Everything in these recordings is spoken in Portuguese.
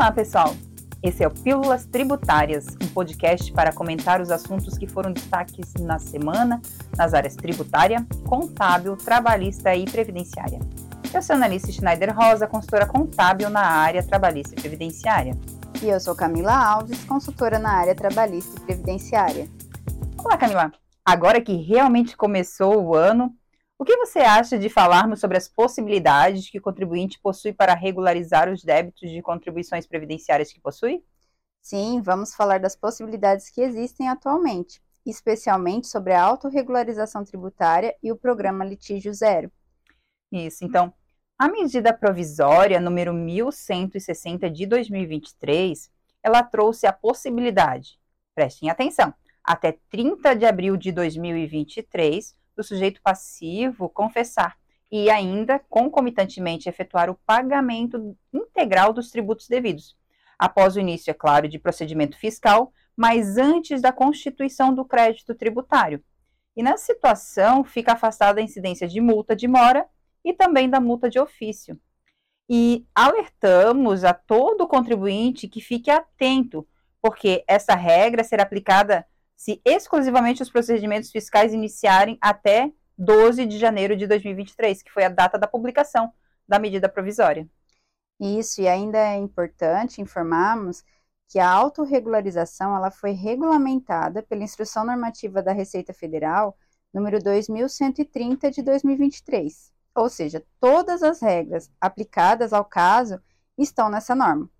Olá, pessoal! Esse é o Pílulas Tributárias, um podcast para comentar os assuntos que foram destaques na semana nas áreas tributária, contábil, trabalhista e previdenciária. Eu sou a Analice Schneider Rosa, consultora contábil na área trabalhista e previdenciária. E eu sou Camila Alves, consultora na área trabalhista e previdenciária. Olá, Camila! Agora que realmente começou o ano, o que você acha de falarmos sobre as possibilidades que o contribuinte possui para regularizar os débitos de contribuições previdenciárias que possui? Sim, vamos falar das possibilidades que existem atualmente, especialmente sobre a autorregularização tributária e o programa Litígio Zero. Isso, então, a medida provisória número 1160 de 2023, ela trouxe a possibilidade, prestem atenção, até 30 de abril de 2023, do sujeito passivo confessar e ainda, concomitantemente, efetuar o pagamento integral dos tributos devidos, após o início, é claro, de procedimento fiscal, mas antes da constituição do crédito tributário. E nessa situação, fica afastada a incidência de multa de mora e também da multa de ofício. E alertamos a todo contribuinte que fique atento, porque essa regra será aplicada se exclusivamente os procedimentos fiscais iniciarem até 12 de janeiro de 2023, que foi a data da publicação da medida provisória. Isso, e ainda é importante informarmos que a autorregularização ela foi regulamentada pela Instrução Normativa da Receita Federal número 2130 de 2023. Ou seja, todas as regras aplicadas ao caso estão nessa norma.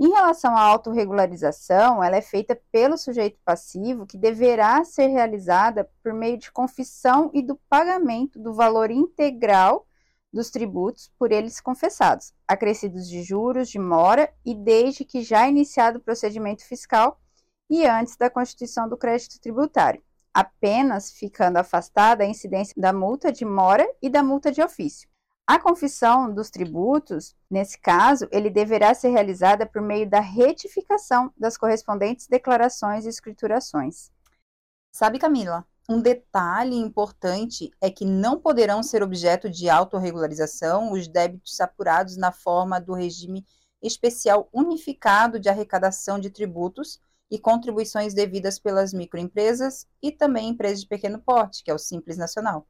Em relação à autorregularização, ela é feita pelo sujeito passivo, que deverá ser realizada por meio de confissão e do pagamento do valor integral dos tributos por eles confessados, acrescidos de juros, de mora e desde que já iniciado o procedimento fiscal e antes da constituição do crédito tributário, apenas ficando afastada a incidência da multa de mora e da multa de ofício. A confissão dos tributos, nesse caso, ele deverá ser realizada por meio da retificação das correspondentes declarações e escriturações. Sabe, Camila, um detalhe importante é que não poderão ser objeto de autorregularização os débitos apurados na forma do regime especial unificado de arrecadação de tributos e contribuições devidas pelas microempresas e também empresas de pequeno porte, que é o Simples Nacional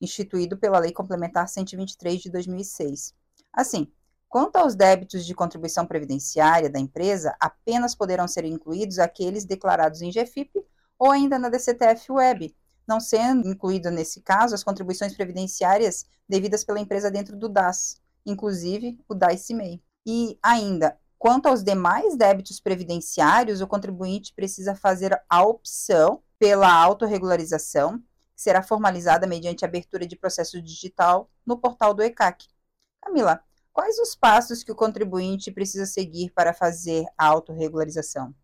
instituído pela Lei Complementar 123 de 2006. Assim, quanto aos débitos de contribuição previdenciária da empresa, apenas poderão ser incluídos aqueles declarados em GFIP ou ainda na DCTF Web, não sendo incluído nesse caso as contribuições previdenciárias devidas pela empresa dentro do DAS, inclusive o DAS-MEI. E ainda, quanto aos demais débitos previdenciários, o contribuinte precisa fazer a opção pela autorregularização será formalizada mediante abertura de processo digital no portal do ECAC. Camila, quais os passos que o contribuinte precisa seguir para fazer a autorregularização?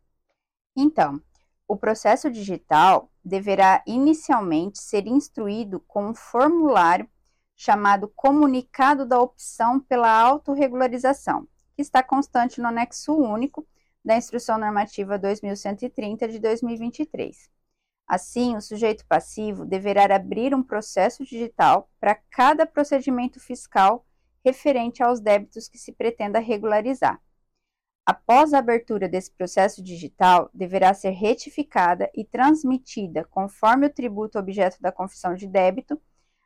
Então, o processo digital deverá inicialmente ser instruído com um formulário chamado Comunicado da Opção pela Autorregularização, que está constante no anexo único da Instrução Normativa 2130 de 2023. Assim, o sujeito passivo deverá abrir um processo digital para cada procedimento fiscal referente aos débitos que se pretenda regularizar. Após a abertura desse processo digital, deverá ser retificada e transmitida, conforme o tributo objeto da confissão de débito,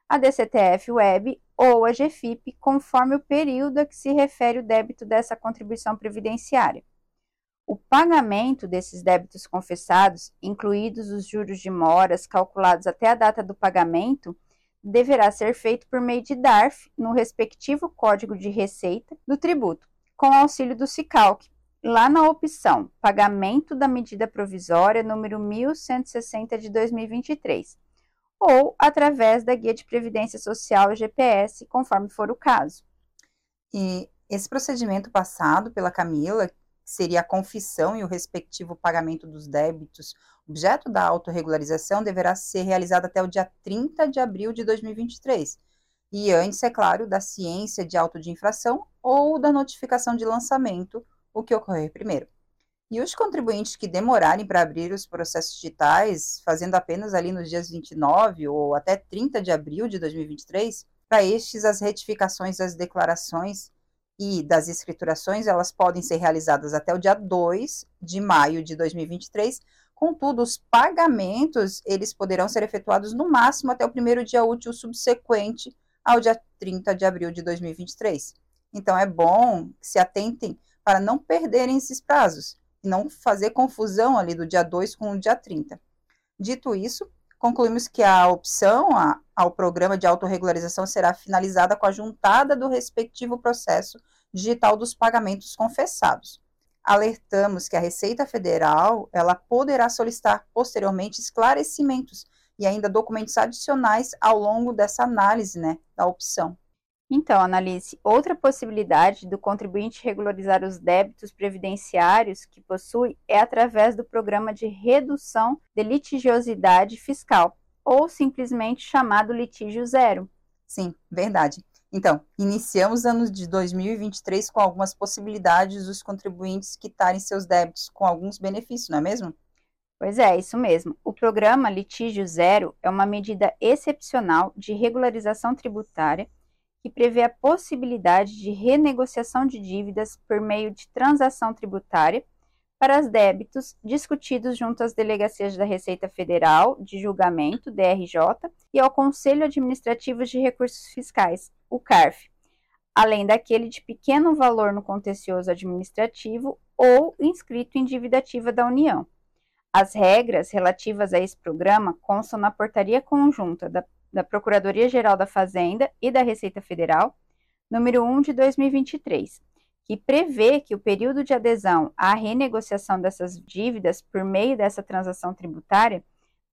a DCTF Web ou a GFIP, conforme o período a que se refere o débito dessa contribuição previdenciária. O pagamento desses débitos confessados, incluídos os juros de moras calculados até a data do pagamento, deverá ser feito por meio de DARF no respectivo Código de Receita do tributo, com auxílio do SICALC, lá na opção Pagamento da Medida Provisória número 1160 de 2023, ou através da Guia de Previdência Social GPS, conforme for o caso. E esse procedimento passado pela Camila, seria a confissão e o respectivo pagamento dos débitos, objeto da autorregularização, deverá ser realizado até o dia 30 de abril de 2023. E antes, é claro, da ciência de auto de infração ou da notificação de lançamento, o que ocorrer primeiro. E os contribuintes que demorarem para abrir os processos digitais, fazendo apenas ali nos dias 29 ou até 30 de abril de 2023, para estes as retificações das declarações e das escriturações, elas podem ser realizadas até o dia 2 de maio de 2023. Contudo, os pagamentos, eles poderão ser efetuados no máximo até o primeiro dia útil subsequente ao dia 30 de abril de 2023. Então, é bom que se atentem para não perderem esses prazos e não fazer confusão ali do dia 2 com o dia 30. Dito isso, concluímos que a opção a, ao programa de autorregularização será finalizada com a juntada do respectivo processo digital dos pagamentos confessados. Alertamos que a Receita Federal ela poderá solicitar posteriormente esclarecimentos e ainda documentos adicionais ao longo dessa análise né, da opção. Então, Analice, outra possibilidade do contribuinte regularizar os débitos previdenciários que possui é através do programa de redução de litigiosidade fiscal, ou simplesmente chamado litígio zero. Sim, verdade. Então, iniciamos ano de 2023 com algumas possibilidades dos contribuintes quitarem seus débitos com alguns benefícios, não é mesmo? Pois é, isso mesmo. O programa Litígio Zero é uma medida excepcional de regularização tributária que prevê a possibilidade de renegociação de dívidas por meio de transação tributária para os débitos discutidos junto às delegacias da Receita Federal de Julgamento, DRJ, e ao Conselho Administrativo de Recursos Fiscais, o CARF, além daquele de pequeno valor no contencioso administrativo ou inscrito em dívida ativa da União. As regras relativas a esse programa constam na portaria conjunta da da Procuradoria-Geral da Fazenda e da Receita Federal, número 1 de 2023, que prevê que o período de adesão à renegociação dessas dívidas por meio dessa transação tributária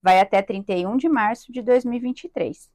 vai até 31 de março de 2023.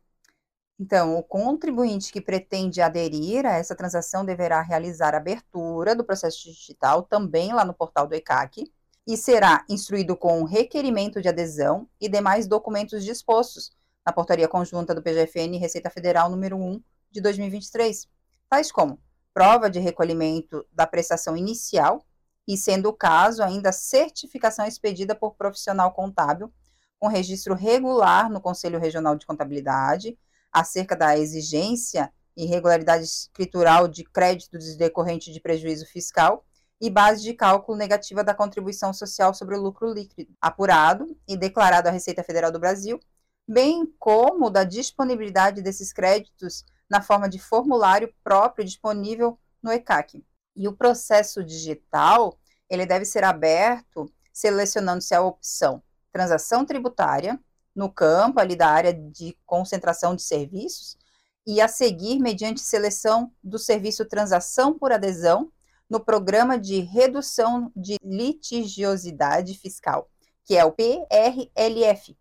Então, o contribuinte que pretende aderir a essa transação deverá realizar a abertura do processo digital também lá no portal do ECAC e será instruído com o requerimento de adesão e demais documentos dispostos na portaria conjunta do PGFN Receita Federal número 1 de 2023, tais como prova de recolhimento da prestação inicial e, sendo o caso, ainda certificação expedida por profissional contábil com registro regular no Conselho Regional de Contabilidade acerca da exigência e regularidade escritural de créditos decorrente de prejuízo fiscal e base de cálculo negativa da contribuição social sobre o lucro líquido, apurado e declarado à Receita Federal do Brasil bem como da disponibilidade desses créditos na forma de formulário próprio disponível no ECAC. E o processo digital, ele deve ser aberto selecionando-se a opção transação tributária no campo ali da área de concentração de serviços e a seguir mediante seleção do serviço transação por adesão no programa de redução de litigiosidade fiscal, que é o PRLF,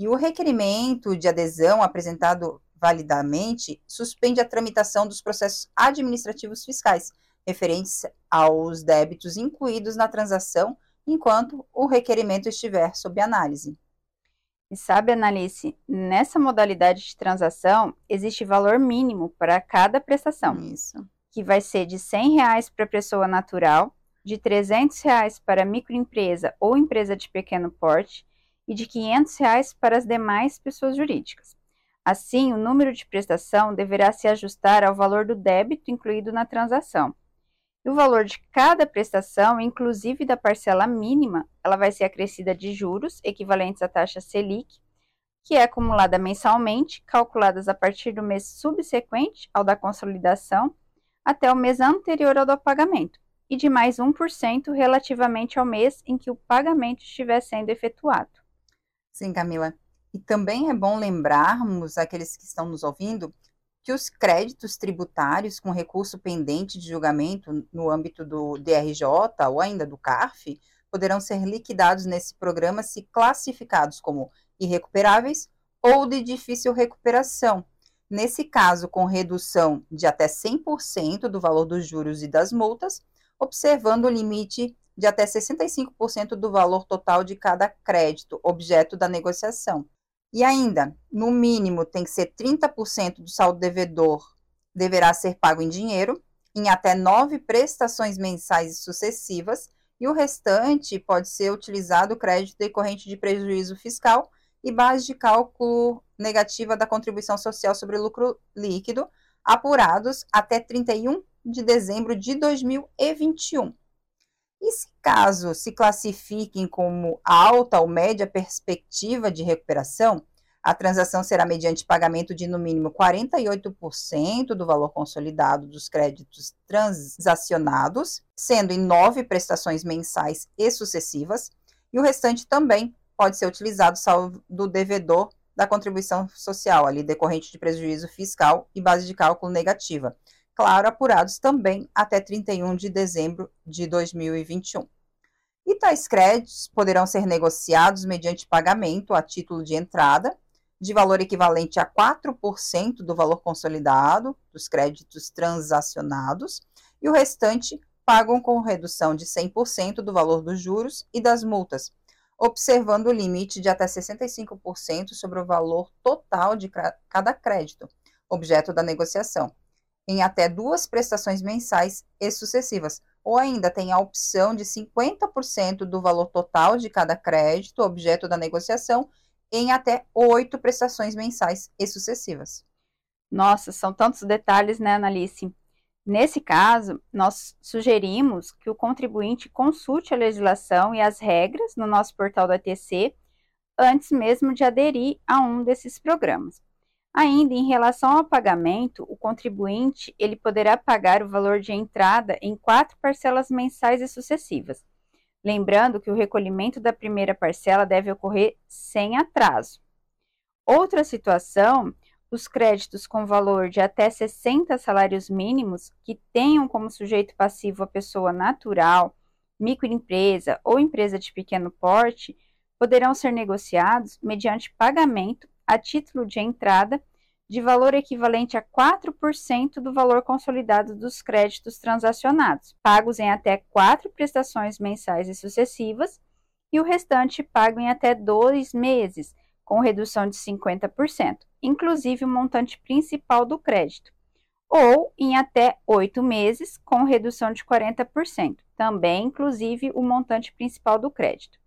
e o requerimento de adesão apresentado validamente suspende a tramitação dos processos administrativos fiscais referentes aos débitos incluídos na transação, enquanto o requerimento estiver sob análise. E sabe, Analice, nessa modalidade de transação existe valor mínimo para cada prestação. Isso. Que vai ser de 100 reais para pessoa natural, de 300 reais para microempresa ou empresa de pequeno porte e de 500 reais para as demais pessoas jurídicas. Assim, o número de prestação deverá se ajustar ao valor do débito incluído na transação. E o valor de cada prestação, inclusive da parcela mínima, ela vai ser acrescida de juros equivalentes à taxa Selic, que é acumulada mensalmente, calculadas a partir do mês subsequente ao da consolidação até o mês anterior ao do pagamento, e de mais 1% relativamente ao mês em que o pagamento estiver sendo efetuado. Sim, Camila. E também é bom lembrarmos, aqueles que estão nos ouvindo, que os créditos tributários com recurso pendente de julgamento no âmbito do DRJ ou ainda do CARF poderão ser liquidados nesse programa se classificados como irrecuperáveis ou de difícil recuperação. Nesse caso, com redução de até 100% do valor dos juros e das multas, observando o limite de até 65% do valor total de cada crédito, objeto da negociação. E ainda, no mínimo, tem que ser 30% do saldo devedor deverá ser pago em dinheiro, em até nove prestações mensais sucessivas, e o restante pode ser utilizado crédito decorrente de prejuízo fiscal e base de cálculo negativa da contribuição social sobre lucro líquido, apurados até 31 de dezembro de 2021. E se caso se classifiquem como alta ou média perspectiva de recuperação, a transação será mediante pagamento de no mínimo 48% do valor consolidado dos créditos transacionados, sendo em nove prestações mensais e sucessivas, e o restante também pode ser utilizado salvo do devedor da contribuição social, ali decorrente de prejuízo fiscal e base de cálculo negativa. Claro, apurados também até 31 de dezembro de 2021. E tais créditos poderão ser negociados mediante pagamento a título de entrada de valor equivalente a 4% do valor consolidado dos créditos transacionados e o restante pagam com redução de 100% do valor dos juros e das multas, observando o limite de até 65% sobre o valor total de cada crédito, objeto da negociação, em até duas prestações mensais e sucessivas, ou ainda tem a opção de 50% do valor total de cada crédito, objeto da negociação, em até oito prestações mensais e sucessivas. Nossa, são tantos detalhes, né, Analice? Nesse caso, nós sugerimos que o contribuinte consulte a legislação e as regras no nosso portal da TC antes mesmo de aderir a um desses programas. Ainda em relação ao pagamento, o contribuinte ele poderá pagar o valor de entrada em quatro parcelas mensais e sucessivas, lembrando que o recolhimento da primeira parcela deve ocorrer sem atraso. Outra situação, os créditos com valor de até 60 salários mínimos que tenham como sujeito passivo a pessoa natural, microempresa ou empresa de pequeno porte, poderão ser negociados mediante pagamento a título de entrada de valor equivalente a 4% do valor consolidado dos créditos transacionados, pagos em até quatro prestações mensais e sucessivas, e o restante pago em até dois meses, com redução de 50%, inclusive o montante principal do crédito, ou em até oito meses, com redução de 40%, também inclusive o montante principal do crédito.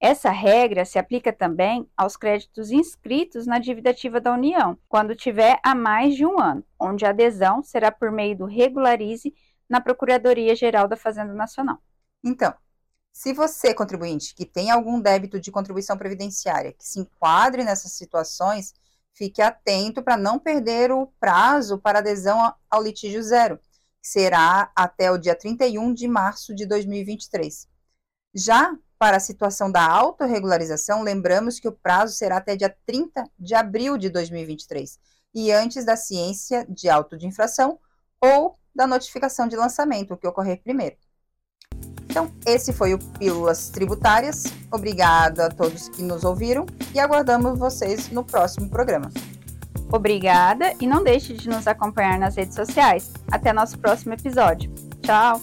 Essa regra se aplica também aos créditos inscritos na dívida ativa da União, quando tiver há mais de um ano, onde a adesão será por meio do Regularize na Procuradoria-Geral da Fazenda Nacional. Então, se você, contribuinte, que tem algum débito de contribuição previdenciária que se enquadre nessas situações, fique atento para não perder o prazo para adesão ao litígio zero, que será até o dia 31 de março de 2023. Já para a situação da autorregularização, lembramos que o prazo será até dia 30 de abril de 2023 e antes da ciência de auto de infração ou da notificação de lançamento, o que ocorrer primeiro. Então, esse foi o Pílulas Tributárias. Obrigada a todos que nos ouviram e aguardamos vocês no próximo programa. Obrigada e não deixe de nos acompanhar nas redes sociais. Até nosso próximo episódio. Tchau!